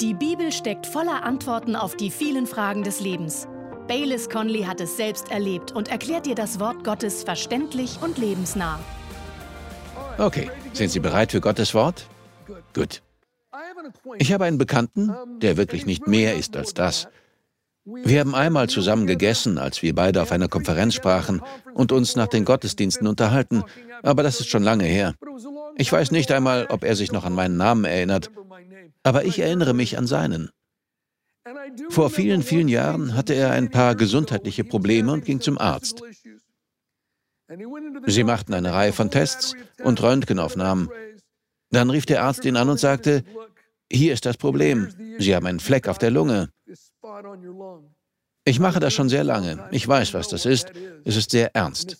Die Bibel steckt voller Antworten auf die vielen Fragen des Lebens. Baylis Conley hat es selbst erlebt und erklärt dir das Wort Gottes verständlich und lebensnah. Okay, sind Sie bereit für Gottes Wort? Gut. Ich habe einen Bekannten, der wirklich nicht mehr ist als das. Wir haben einmal zusammen gegessen, als wir beide auf einer Konferenz sprachen und uns nach den Gottesdiensten unterhalten, aber das ist schon lange her. Ich weiß nicht einmal, ob er sich noch an meinen Namen erinnert, aber ich erinnere mich an seinen. Vor vielen, vielen Jahren hatte er ein paar gesundheitliche Probleme und ging zum Arzt. Sie machten eine Reihe von Tests und Röntgenaufnahmen. Dann rief der Arzt ihn an und sagte, hier ist das Problem. Sie haben einen Fleck auf der Lunge. Ich mache das schon sehr lange. Ich weiß, was das ist. Es ist sehr ernst.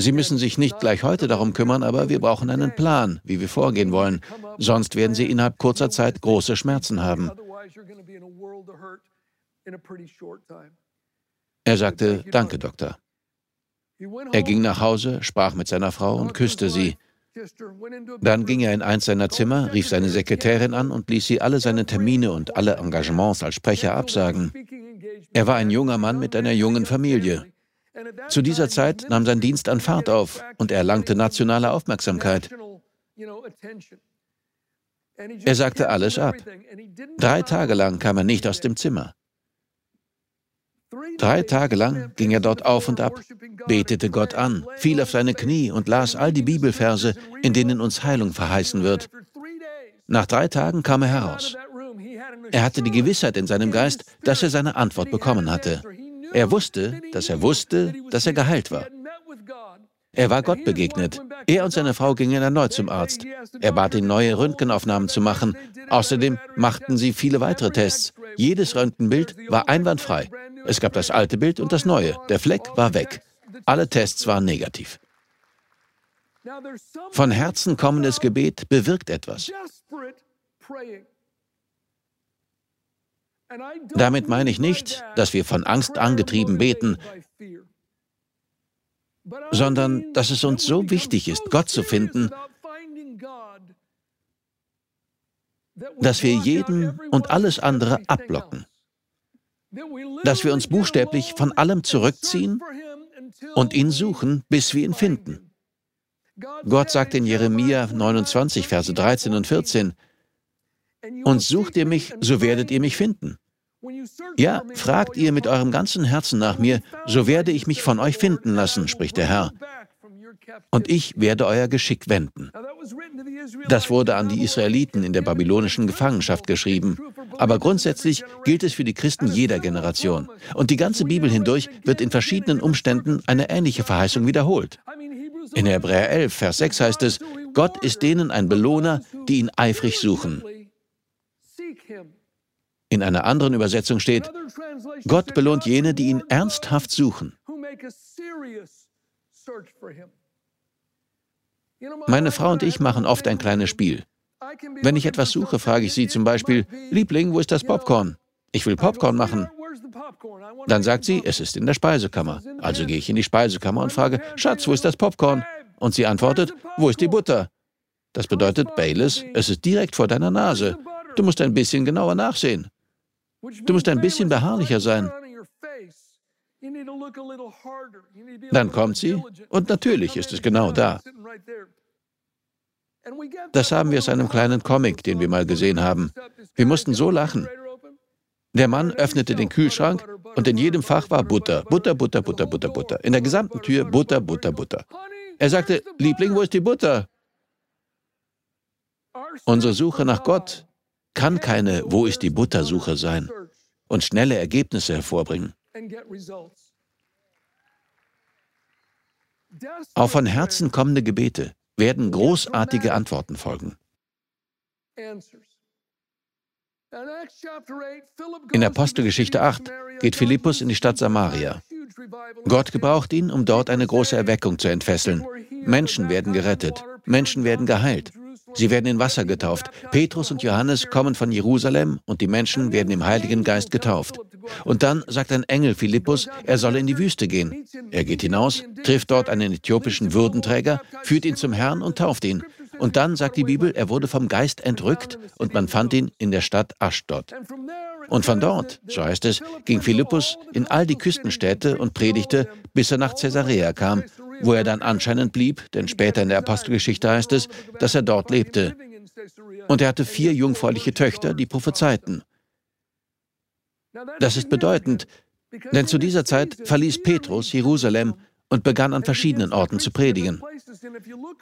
Sie müssen sich nicht gleich heute darum kümmern, aber wir brauchen einen Plan, wie wir vorgehen wollen. Sonst werden Sie innerhalb kurzer Zeit große Schmerzen haben. Er sagte, danke, Doktor. Er ging nach Hause, sprach mit seiner Frau und küsste sie. Dann ging er in eins seiner Zimmer, rief seine Sekretärin an und ließ sie alle seine Termine und alle Engagements als Sprecher absagen. Er war ein junger Mann mit einer jungen Familie. Zu dieser Zeit nahm sein Dienst an Fahrt auf und er erlangte nationale Aufmerksamkeit. Er sagte alles ab. Drei Tage lang kam er nicht aus dem Zimmer. Drei Tage lang ging er dort auf und ab, betete Gott an, fiel auf seine Knie und las all die Bibelverse, in denen uns Heilung verheißen wird. Nach drei Tagen kam er heraus. Er hatte die Gewissheit in seinem Geist, dass er seine Antwort bekommen hatte. Er wusste, dass er wusste, dass er geheilt war. Er war Gott begegnet. Er und seine Frau gingen erneut zum Arzt. Er bat ihn, neue Röntgenaufnahmen zu machen. Außerdem machten sie viele weitere Tests. Jedes Röntgenbild war einwandfrei. Es gab das alte Bild und das neue. Der Fleck war weg. Alle Tests waren negativ. Von Herzen kommendes Gebet bewirkt etwas. Damit meine ich nicht, dass wir von Angst angetrieben beten, sondern dass es uns so wichtig ist, Gott zu finden, dass wir jeden und alles andere abblocken dass wir uns buchstäblich von allem zurückziehen und ihn suchen, bis wir ihn finden. Gott sagt in Jeremia 29, Verse 13 und 14, und sucht ihr mich, so werdet ihr mich finden. Ja, fragt ihr mit eurem ganzen Herzen nach mir, so werde ich mich von euch finden lassen, spricht der Herr und ich werde euer Geschick wenden. Das wurde an die Israeliten in der babylonischen Gefangenschaft geschrieben. Aber grundsätzlich gilt es für die Christen jeder Generation. Und die ganze Bibel hindurch wird in verschiedenen Umständen eine ähnliche Verheißung wiederholt. In Hebräer 11, Vers 6 heißt es, Gott ist denen ein Belohner, die ihn eifrig suchen. In einer anderen Übersetzung steht, Gott belohnt jene, die ihn ernsthaft suchen. Meine Frau und ich machen oft ein kleines Spiel. Wenn ich etwas suche, frage ich sie zum Beispiel, Liebling, wo ist das Popcorn? Ich will Popcorn machen. Dann sagt sie, es ist in der Speisekammer. Also gehe ich in die Speisekammer und frage, Schatz, wo ist das Popcorn? Und sie antwortet, wo ist die Butter? Das bedeutet, Baylis, es ist direkt vor deiner Nase. Du musst ein bisschen genauer nachsehen. Du musst ein bisschen beharrlicher sein. Dann kommt sie und natürlich ist es genau da. Das haben wir aus einem kleinen Comic, den wir mal gesehen haben. Wir mussten so lachen. Der Mann öffnete den Kühlschrank und in jedem Fach war Butter, Butter, Butter, Butter, Butter, Butter. In der gesamten Tür Butter, Butter, Butter. Er sagte, Liebling, wo ist die Butter? Unsere Suche nach Gott kann keine Wo ist die Butter-Suche sein und schnelle Ergebnisse hervorbringen. Auf von Herzen kommende Gebete werden großartige Antworten folgen. In Apostelgeschichte 8 geht Philippus in die Stadt Samaria. Gott gebraucht ihn, um dort eine große Erweckung zu entfesseln. Menschen werden gerettet, Menschen werden geheilt. Sie werden in Wasser getauft. Petrus und Johannes kommen von Jerusalem und die Menschen werden im Heiligen Geist getauft. Und dann sagt ein Engel Philippus, er solle in die Wüste gehen. Er geht hinaus, trifft dort einen äthiopischen Würdenträger, führt ihn zum Herrn und tauft ihn. Und dann sagt die Bibel, er wurde vom Geist entrückt und man fand ihn in der Stadt Aschdod. Und von dort, so heißt es, ging Philippus in all die Küstenstädte und predigte, bis er nach Caesarea kam, wo er dann anscheinend blieb, denn später in der Apostelgeschichte heißt es, dass er dort lebte. Und er hatte vier jungfräuliche Töchter, die prophezeiten. Das ist bedeutend, denn zu dieser Zeit verließ Petrus Jerusalem und begann an verschiedenen Orten zu predigen.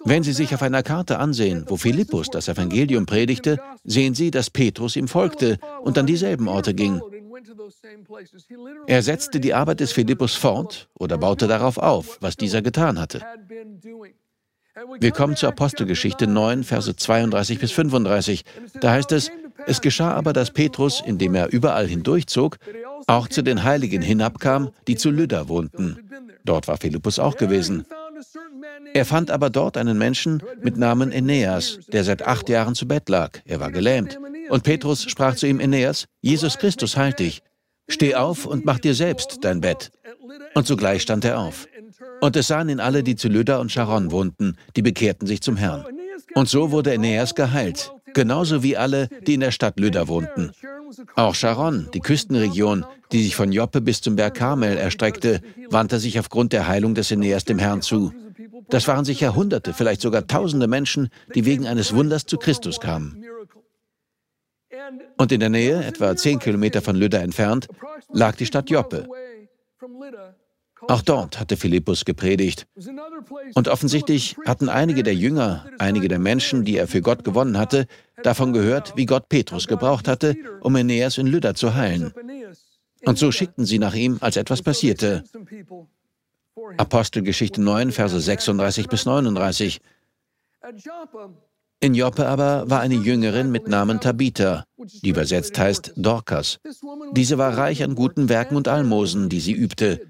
Wenn Sie sich auf einer Karte ansehen, wo Philippus das Evangelium predigte, sehen Sie, dass Petrus ihm folgte und an dieselben Orte ging. Er setzte die Arbeit des Philippus fort oder baute darauf auf, was dieser getan hatte. Wir kommen zur Apostelgeschichte 9, Verse 32 bis 35. Da heißt es, es geschah aber, dass Petrus, indem er überall hindurchzog, auch zu den Heiligen hinabkam, die zu Lydda wohnten. Dort war Philippus auch gewesen. Er fand aber dort einen Menschen mit Namen Aeneas, der seit acht Jahren zu Bett lag. Er war gelähmt. Und Petrus sprach zu ihm, Aeneas, Jesus Christus heilt dich. Steh auf und mach dir selbst dein Bett. Und sogleich stand er auf. Und es sahen ihn alle, die zu Lydda und Sharon wohnten, die bekehrten sich zum Herrn. Und so wurde Aeneas geheilt, genauso wie alle, die in der Stadt Lydda wohnten. Auch Sharon, die Küstenregion, die sich von Joppe bis zum Berg Karmel erstreckte, wandte sich aufgrund der Heilung des Aeneas dem Herrn zu. Das waren sicher Hunderte, vielleicht sogar Tausende Menschen, die wegen eines Wunders zu Christus kamen. Und in der Nähe, etwa zehn Kilometer von Lydda entfernt, lag die Stadt Joppe. Auch dort hatte Philippus gepredigt. Und offensichtlich hatten einige der Jünger, einige der Menschen, die er für Gott gewonnen hatte, davon gehört, wie Gott Petrus gebraucht hatte, um Aeneas in Lydda zu heilen. Und so schickten sie nach ihm, als etwas passierte. Apostelgeschichte 9, Verse 36 bis 39. In Joppe aber war eine Jüngerin mit Namen Tabitha, die übersetzt heißt Dorcas. Diese war reich an guten Werken und Almosen, die sie übte.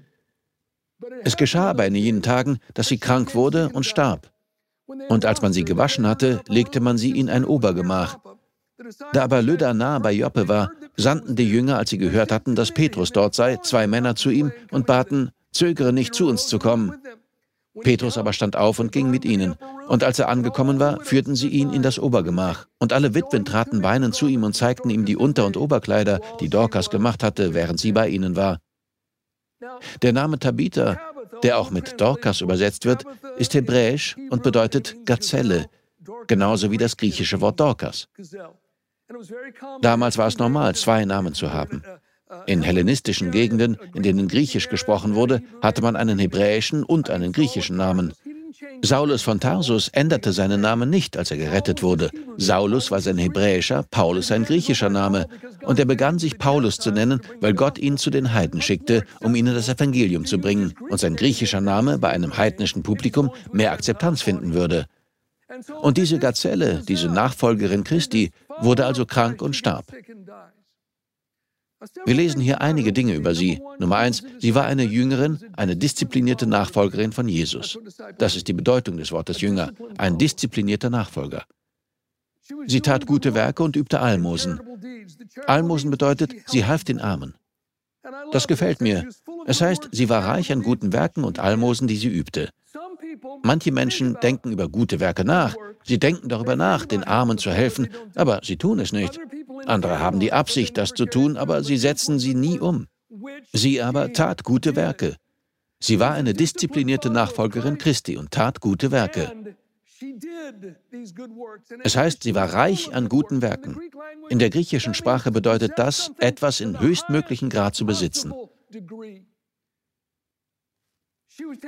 Es geschah aber in jenen Tagen, dass sie krank wurde und starb. Und als man sie gewaschen hatte, legte man sie in ein Obergemach. Da aber Lydda nahe bei Joppe war, sandten die Jünger, als sie gehört hatten, dass Petrus dort sei, zwei Männer zu ihm und baten, zögere nicht zu uns zu kommen. Petrus aber stand auf und ging mit ihnen. Und als er angekommen war, führten sie ihn in das Obergemach. Und alle Witwen traten weinend zu ihm und zeigten ihm die Unter- und Oberkleider, die Dorcas gemacht hatte, während sie bei ihnen war. Der Name Tabitha, der auch mit Dorcas übersetzt wird, ist hebräisch und bedeutet Gazelle, genauso wie das griechische Wort Dorcas. Damals war es normal, zwei Namen zu haben. In hellenistischen Gegenden, in denen Griechisch gesprochen wurde, hatte man einen hebräischen und einen griechischen Namen. Saulus von Tarsus änderte seinen Namen nicht, als er gerettet wurde. Saulus war sein hebräischer, Paulus sein griechischer Name. Und er begann sich Paulus zu nennen, weil Gott ihn zu den Heiden schickte, um ihnen das Evangelium zu bringen. Und sein griechischer Name bei einem heidnischen Publikum mehr Akzeptanz finden würde. Und diese Gazelle, diese Nachfolgerin Christi, wurde also krank und starb. Wir lesen hier einige Dinge über sie. Nummer eins, sie war eine Jüngerin, eine disziplinierte Nachfolgerin von Jesus. Das ist die Bedeutung des Wortes Jünger, ein disziplinierter Nachfolger. Sie tat gute Werke und übte Almosen. Almosen bedeutet, sie half den Armen. Das gefällt mir. Es heißt, sie war reich an guten Werken und Almosen, die sie übte. Manche Menschen denken über gute Werke nach. Sie denken darüber nach, den Armen zu helfen, aber sie tun es nicht. Andere haben die Absicht, das zu tun, aber sie setzen sie nie um. Sie aber tat gute Werke. Sie war eine disziplinierte Nachfolgerin Christi und tat gute Werke. Es heißt, sie war reich an guten Werken. In der griechischen Sprache bedeutet das, etwas in höchstmöglichen Grad zu besitzen.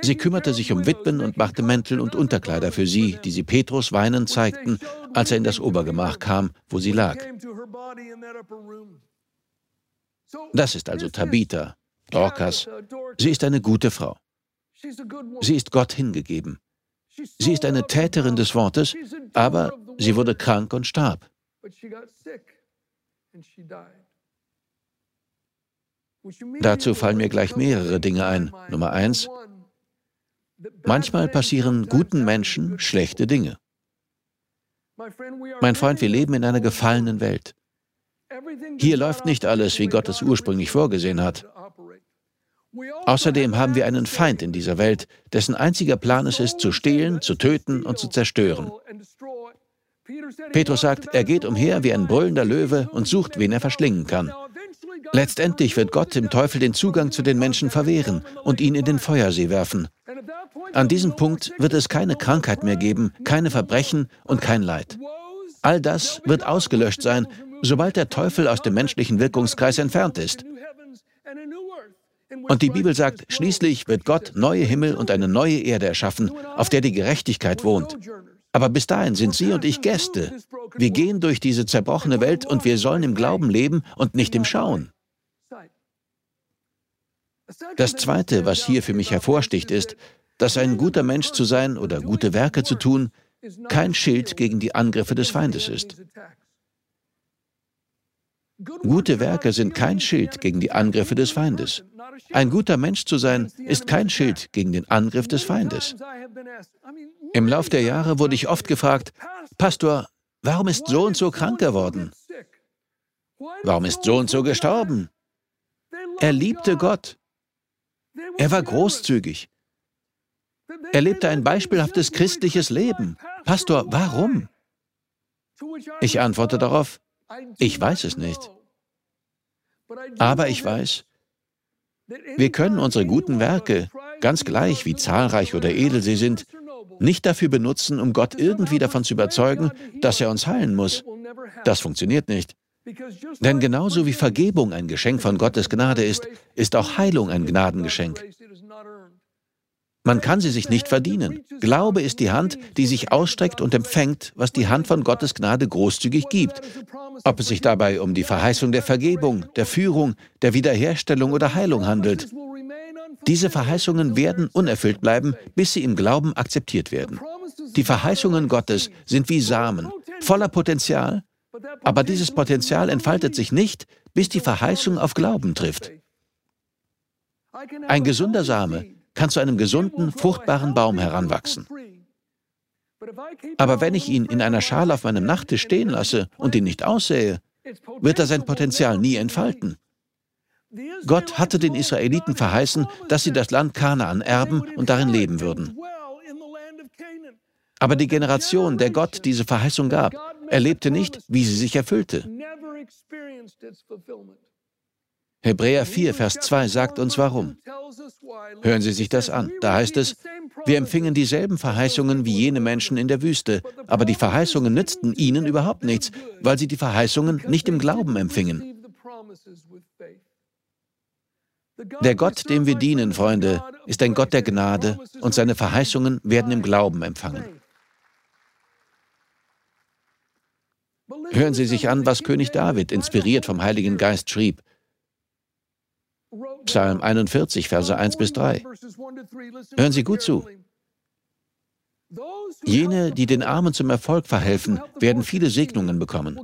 Sie kümmerte sich um Witwen und machte Mäntel und Unterkleider für sie, die sie Petrus weinend zeigten, als er in das Obergemach kam, wo sie lag. Das ist also Tabitha, Dorcas. Sie ist eine gute Frau. Sie ist Gott hingegeben. Sie ist eine Täterin des Wortes, aber sie wurde krank und starb. Dazu fallen mir gleich mehrere Dinge ein. Nummer eins, manchmal passieren guten Menschen schlechte Dinge. Mein Freund, wir leben in einer gefallenen Welt. Hier läuft nicht alles, wie Gott es ursprünglich vorgesehen hat. Außerdem haben wir einen Feind in dieser Welt, dessen einziger Plan es ist, zu stehlen, zu töten und zu zerstören. Petrus sagt, er geht umher wie ein brüllender Löwe und sucht, wen er verschlingen kann. Letztendlich wird Gott dem Teufel den Zugang zu den Menschen verwehren und ihn in den Feuersee werfen. An diesem Punkt wird es keine Krankheit mehr geben, keine Verbrechen und kein Leid. All das wird ausgelöscht sein, sobald der Teufel aus dem menschlichen Wirkungskreis entfernt ist. Und die Bibel sagt, schließlich wird Gott neue Himmel und eine neue Erde erschaffen, auf der die Gerechtigkeit wohnt. Aber bis dahin sind Sie und ich Gäste. Wir gehen durch diese zerbrochene Welt und wir sollen im Glauben leben und nicht im Schauen. Das Zweite, was hier für mich hervorsticht, ist, dass ein guter Mensch zu sein oder gute Werke zu tun kein Schild gegen die Angriffe des Feindes ist. Gute Werke sind kein Schild gegen die Angriffe des Feindes. Ein guter Mensch zu sein ist kein Schild gegen den Angriff des Feindes. Im Lauf der Jahre wurde ich oft gefragt, Pastor, warum ist so und so krank geworden? Warum ist so und so gestorben? Er liebte Gott. Er war großzügig. Er lebte ein beispielhaftes christliches Leben. Pastor, warum? Ich antworte darauf, ich weiß es nicht. Aber ich weiß, wir können unsere guten Werke, ganz gleich wie zahlreich oder edel sie sind, nicht dafür benutzen, um Gott irgendwie davon zu überzeugen, dass er uns heilen muss. Das funktioniert nicht. Denn genauso wie Vergebung ein Geschenk von Gottes Gnade ist, ist auch Heilung ein Gnadengeschenk. Man kann sie sich nicht verdienen. Glaube ist die Hand, die sich ausstreckt und empfängt, was die Hand von Gottes Gnade großzügig gibt. Ob es sich dabei um die Verheißung der Vergebung, der Führung, der Wiederherstellung oder Heilung handelt. Diese Verheißungen werden unerfüllt bleiben, bis sie im Glauben akzeptiert werden. Die Verheißungen Gottes sind wie Samen, voller Potenzial, aber dieses Potenzial entfaltet sich nicht, bis die Verheißung auf Glauben trifft. Ein gesunder Same kann zu einem gesunden, fruchtbaren Baum heranwachsen. Aber wenn ich ihn in einer Schale auf meinem Nachttisch stehen lasse und ihn nicht aussähe, wird er sein Potenzial nie entfalten. Gott hatte den Israeliten verheißen, dass sie das Land Kanaan erben und darin leben würden. Aber die Generation, der Gott diese Verheißung gab, erlebte nicht, wie sie sich erfüllte. Hebräer 4, Vers 2 sagt uns warum. Hören Sie sich das an. Da heißt es, wir empfingen dieselben Verheißungen wie jene Menschen in der Wüste, aber die Verheißungen nützten ihnen überhaupt nichts, weil sie die Verheißungen nicht im Glauben empfingen. Der Gott, dem wir dienen, Freunde, ist ein Gott der Gnade und seine Verheißungen werden im Glauben empfangen. Hören Sie sich an, was König David, inspiriert vom Heiligen Geist, schrieb. Psalm 41, Verse 1 bis 3. Hören Sie gut zu. Jene, die den Armen zum Erfolg verhelfen, werden viele Segnungen bekommen.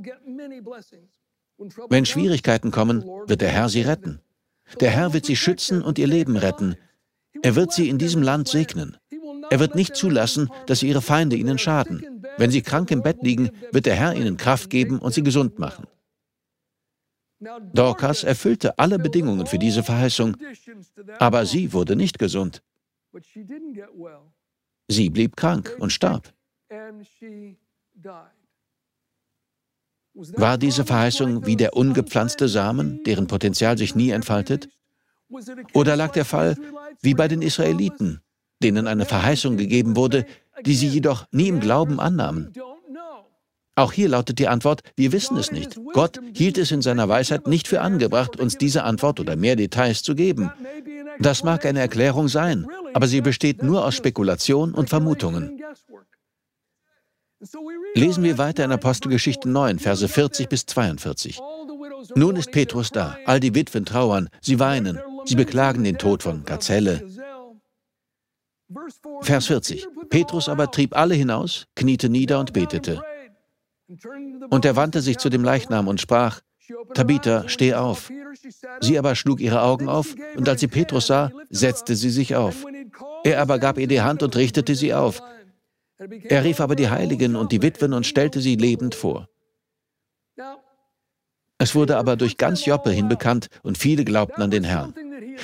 Wenn Schwierigkeiten kommen, wird der Herr sie retten. Der Herr wird sie schützen und ihr Leben retten. Er wird sie in diesem Land segnen. Er wird nicht zulassen, dass ihre Feinde ihnen schaden. Wenn sie krank im Bett liegen, wird der Herr ihnen Kraft geben und sie gesund machen. Dorcas erfüllte alle Bedingungen für diese Verheißung, aber sie wurde nicht gesund. Sie blieb krank und starb. War diese Verheißung wie der ungepflanzte Samen, deren Potenzial sich nie entfaltet? Oder lag der Fall wie bei den Israeliten, denen eine Verheißung gegeben wurde, die sie jedoch nie im Glauben annahmen? Auch hier lautet die Antwort, wir wissen es nicht. Gott hielt es in seiner Weisheit nicht für angebracht, uns diese Antwort oder mehr Details zu geben. Das mag eine Erklärung sein, aber sie besteht nur aus Spekulation und Vermutungen. Lesen wir weiter in Apostelgeschichte 9, Verse 40 bis 42. Nun ist Petrus da, all die Witwen trauern, sie weinen, sie beklagen den Tod von Gazelle. Vers 40. Petrus aber trieb alle hinaus, kniete nieder und betete. Und er wandte sich zu dem Leichnam und sprach, Tabitha, steh auf. Sie aber schlug ihre Augen auf, und als sie Petrus sah, setzte sie sich auf. Er aber gab ihr die Hand und richtete sie auf. Er rief aber die Heiligen und die Witwen und stellte sie lebend vor. Es wurde aber durch ganz Joppe hin bekannt und viele glaubten an den Herrn.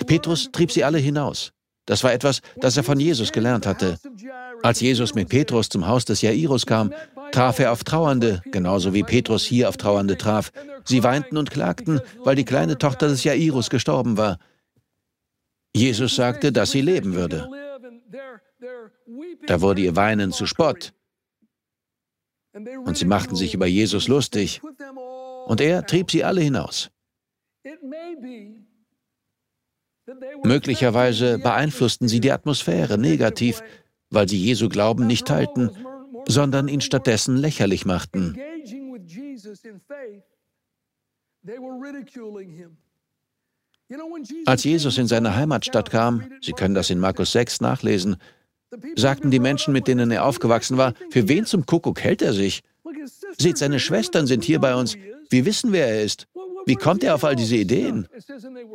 Petrus trieb sie alle hinaus. Das war etwas, das er von Jesus gelernt hatte. Als Jesus mit Petrus zum Haus des Jairus kam, traf er auf Trauernde, genauso wie Petrus hier auf Trauernde traf. Sie weinten und klagten, weil die kleine Tochter des Jairus gestorben war. Jesus sagte, dass sie leben würde. Da wurde ihr Weinen zu Spott. Und sie machten sich über Jesus lustig. Und er trieb sie alle hinaus. Möglicherweise beeinflussten sie die Atmosphäre negativ, weil sie Jesu Glauben nicht teilten, sondern ihn stattdessen lächerlich machten. Als Jesus in seine Heimatstadt kam, Sie können das in Markus 6 nachlesen, sagten die Menschen, mit denen er aufgewachsen war, für wen zum Kuckuck hält er sich? Seht, seine Schwestern sind hier bei uns. Wir wissen, wer er ist. Wie kommt er auf all diese Ideen?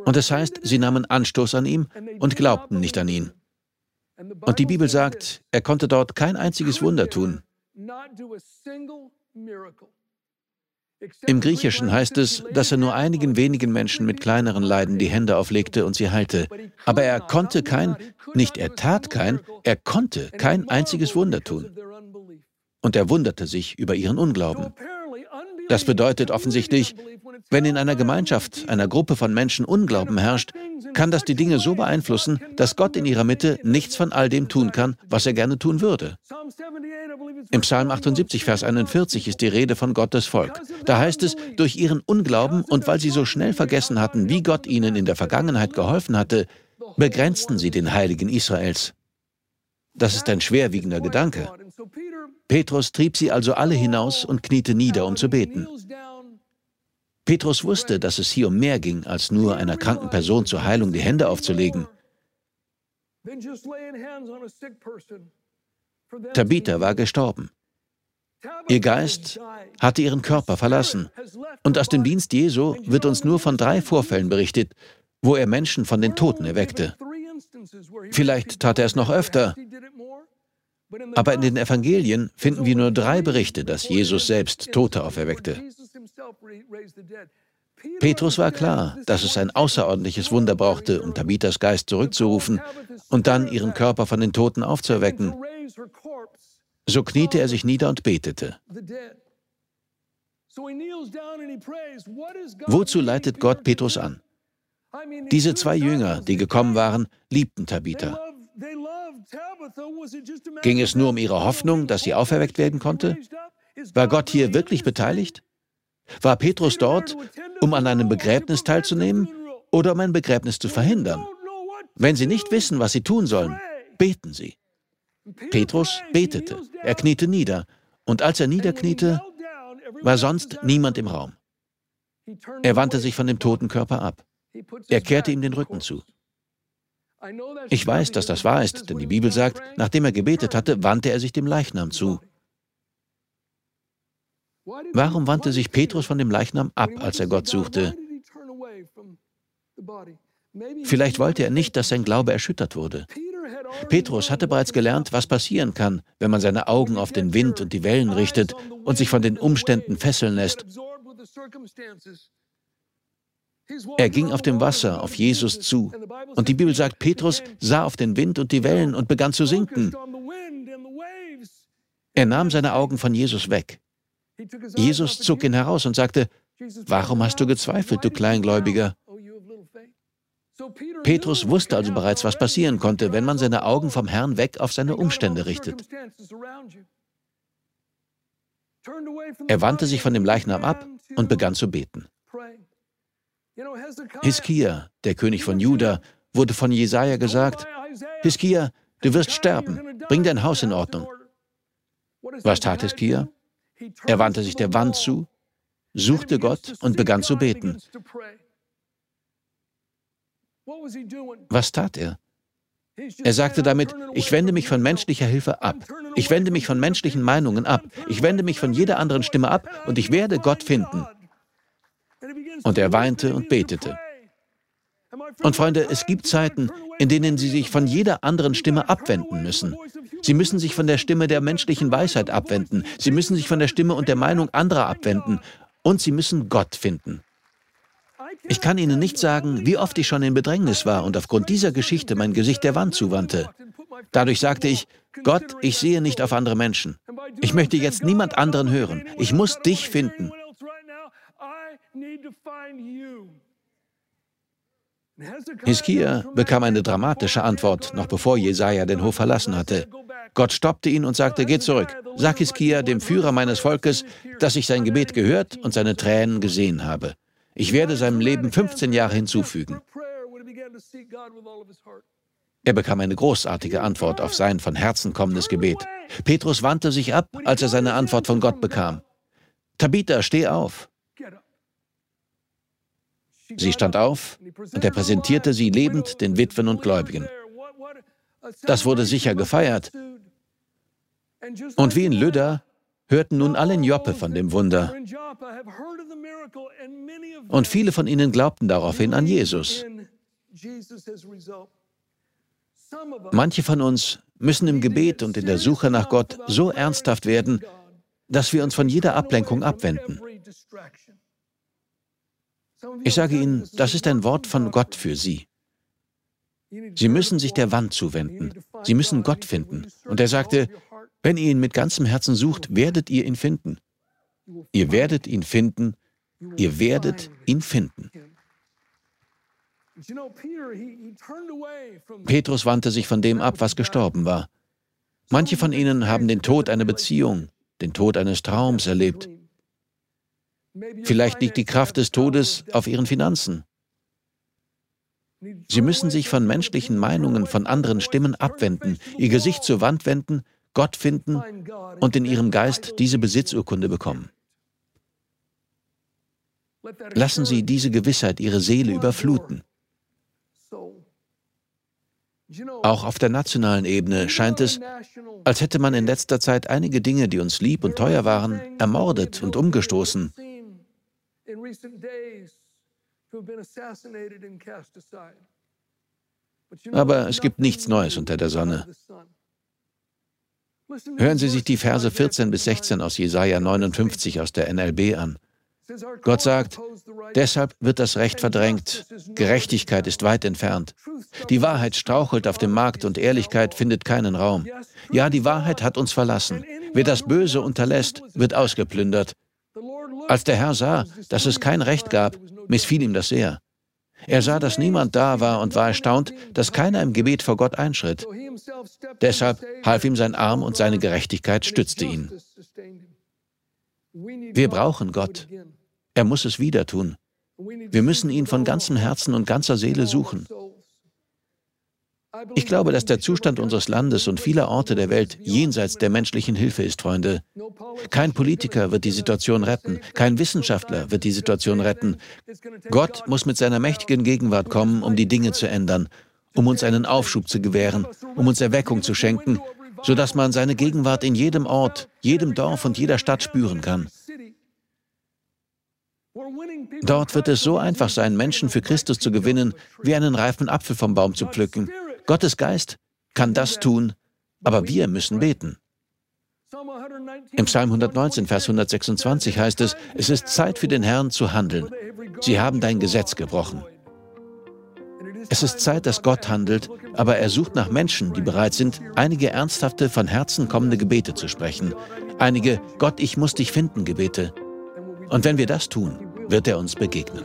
Und es das heißt, sie nahmen Anstoß an ihm und glaubten nicht an ihn. Und die Bibel sagt, er konnte dort kein einziges Wunder tun. Im Griechischen heißt es, dass er nur einigen wenigen Menschen mit kleineren Leiden die Hände auflegte und sie heilte. Aber er konnte kein, nicht er tat kein, er konnte kein einziges Wunder tun. Und er wunderte sich über ihren Unglauben. Das bedeutet offensichtlich, wenn in einer Gemeinschaft, einer Gruppe von Menschen Unglauben herrscht, kann das die Dinge so beeinflussen, dass Gott in ihrer Mitte nichts von all dem tun kann, was er gerne tun würde. Im Psalm 78, Vers 41 ist die Rede von Gottes Volk. Da heißt es, durch ihren Unglauben und weil sie so schnell vergessen hatten, wie Gott ihnen in der Vergangenheit geholfen hatte, begrenzten sie den Heiligen Israels. Das ist ein schwerwiegender Gedanke. Petrus trieb sie also alle hinaus und kniete nieder, um zu beten. Petrus wusste, dass es hier um mehr ging, als nur einer kranken Person zur Heilung die Hände aufzulegen. Tabitha war gestorben. Ihr Geist hatte ihren Körper verlassen. Und aus dem Dienst Jesu wird uns nur von drei Vorfällen berichtet, wo er Menschen von den Toten erweckte. Vielleicht tat er es noch öfter. Aber in den Evangelien finden wir nur drei Berichte, dass Jesus selbst Tote auferweckte. Petrus war klar, dass es ein außerordentliches Wunder brauchte, um Tabithas Geist zurückzurufen und dann ihren Körper von den Toten aufzuerwecken. So kniete er sich nieder und betete. Wozu leitet Gott Petrus an? Diese zwei Jünger, die gekommen waren, liebten Tabitha. Ging es nur um ihre Hoffnung, dass sie auferweckt werden konnte? War Gott hier wirklich beteiligt? War Petrus dort, um an einem Begräbnis teilzunehmen oder um ein Begräbnis zu verhindern? Wenn Sie nicht wissen, was Sie tun sollen, beten Sie. Petrus betete, er kniete nieder, und als er niederkniete, war sonst niemand im Raum. Er wandte sich von dem toten Körper ab. Er kehrte ihm den Rücken zu. Ich weiß, dass das wahr ist, denn die Bibel sagt, nachdem er gebetet hatte, wandte er sich dem Leichnam zu. Warum wandte sich Petrus von dem Leichnam ab, als er Gott suchte? Vielleicht wollte er nicht, dass sein Glaube erschüttert wurde. Petrus hatte bereits gelernt, was passieren kann, wenn man seine Augen auf den Wind und die Wellen richtet und sich von den Umständen fesseln lässt. Er ging auf dem Wasser auf Jesus zu. Und die Bibel sagt, Petrus sah auf den Wind und die Wellen und begann zu sinken. Er nahm seine Augen von Jesus weg. Jesus zog ihn heraus und sagte, warum hast du gezweifelt, du Kleingläubiger? Petrus wusste also bereits, was passieren konnte, wenn man seine Augen vom Herrn weg auf seine Umstände richtet. Er wandte sich von dem Leichnam ab und begann zu beten. Hiskia, der König von Juda, wurde von Jesaja gesagt: Hiskia, du wirst sterben, bring dein Haus in Ordnung. Was tat Hiskia? Er wandte sich der Wand zu, suchte Gott und begann zu beten. Was tat er? Er sagte damit, ich wende mich von menschlicher Hilfe ab. Ich wende mich von menschlichen Meinungen ab. Ich wende mich von jeder anderen Stimme ab und ich werde Gott finden. Und er weinte und betete. Und Freunde, es gibt Zeiten, in denen Sie sich von jeder anderen Stimme abwenden müssen. Sie müssen sich von der Stimme der menschlichen Weisheit abwenden. Sie müssen sich von der Stimme und der Meinung anderer abwenden. Und Sie müssen Gott finden. Ich kann Ihnen nicht sagen, wie oft ich schon in Bedrängnis war und aufgrund dieser Geschichte mein Gesicht der Wand zuwandte. Dadurch sagte ich, Gott, ich sehe nicht auf andere Menschen. Ich möchte jetzt niemand anderen hören. Ich muss dich finden. Hiskia bekam eine dramatische Antwort, noch bevor Jesaja den Hof verlassen hatte. Gott stoppte ihn und sagte: Geh zurück. Sag Hiskia, dem Führer meines Volkes, dass ich sein Gebet gehört und seine Tränen gesehen habe. Ich werde seinem Leben 15 Jahre hinzufügen. Er bekam eine großartige Antwort auf sein von Herzen kommendes Gebet. Petrus wandte sich ab, als er seine Antwort von Gott bekam. Tabitha, steh auf. Sie stand auf und er präsentierte sie lebend den Witwen und Gläubigen. Das wurde sicher gefeiert. Und wie in Lydda hörten nun alle in Joppe von dem Wunder. Und viele von ihnen glaubten daraufhin an Jesus. Manche von uns müssen im Gebet und in der Suche nach Gott so ernsthaft werden, dass wir uns von jeder Ablenkung abwenden. Ich sage Ihnen, das ist ein Wort von Gott für Sie. Sie müssen sich der Wand zuwenden. Sie müssen Gott finden. Und er sagte, wenn ihr ihn mit ganzem Herzen sucht, werdet ihr ihn finden. Ihr werdet ihn finden. Ihr werdet ihn finden. Petrus wandte sich von dem ab, was gestorben war. Manche von ihnen haben den Tod einer Beziehung, den Tod eines Traums erlebt. Vielleicht liegt die Kraft des Todes auf ihren Finanzen. Sie müssen sich von menschlichen Meinungen, von anderen Stimmen abwenden, ihr Gesicht zur Wand wenden, Gott finden und in ihrem Geist diese Besitzurkunde bekommen. Lassen Sie diese Gewissheit Ihre Seele überfluten. Auch auf der nationalen Ebene scheint es, als hätte man in letzter Zeit einige Dinge, die uns lieb und teuer waren, ermordet und umgestoßen. Aber es gibt nichts Neues unter der Sonne. Hören Sie sich die Verse 14 bis 16 aus Jesaja 59 aus der NLB an. Gott sagt, deshalb wird das Recht verdrängt, Gerechtigkeit ist weit entfernt. Die Wahrheit strauchelt auf dem Markt und Ehrlichkeit findet keinen Raum. Ja, die Wahrheit hat uns verlassen. Wer das Böse unterlässt, wird ausgeplündert. Als der Herr sah, dass es kein Recht gab, missfiel ihm das sehr. Er sah, dass niemand da war und war erstaunt, dass keiner im Gebet vor Gott einschritt. Deshalb half ihm sein Arm und seine Gerechtigkeit stützte ihn. Wir brauchen Gott. Er muss es wieder tun. Wir müssen ihn von ganzem Herzen und ganzer Seele suchen. Ich glaube, dass der Zustand unseres Landes und vieler Orte der Welt jenseits der menschlichen Hilfe ist, Freunde. Kein Politiker wird die Situation retten, kein Wissenschaftler wird die Situation retten. Gott muss mit seiner mächtigen Gegenwart kommen, um die Dinge zu ändern, um uns einen Aufschub zu gewähren, um uns Erweckung zu schenken, sodass man seine Gegenwart in jedem Ort, jedem Dorf und jeder Stadt spüren kann. Dort wird es so einfach sein, Menschen für Christus zu gewinnen, wie einen reifen Apfel vom Baum zu pflücken. Gottes Geist kann das tun, aber wir müssen beten. Im Psalm 119, Vers 126 heißt es, es ist Zeit für den Herrn zu handeln. Sie haben dein Gesetz gebrochen. Es ist Zeit, dass Gott handelt, aber er sucht nach Menschen, die bereit sind, einige ernsthafte, von Herzen kommende Gebete zu sprechen. Einige Gott, ich muss dich finden Gebete. Und wenn wir das tun, wird er uns begegnen.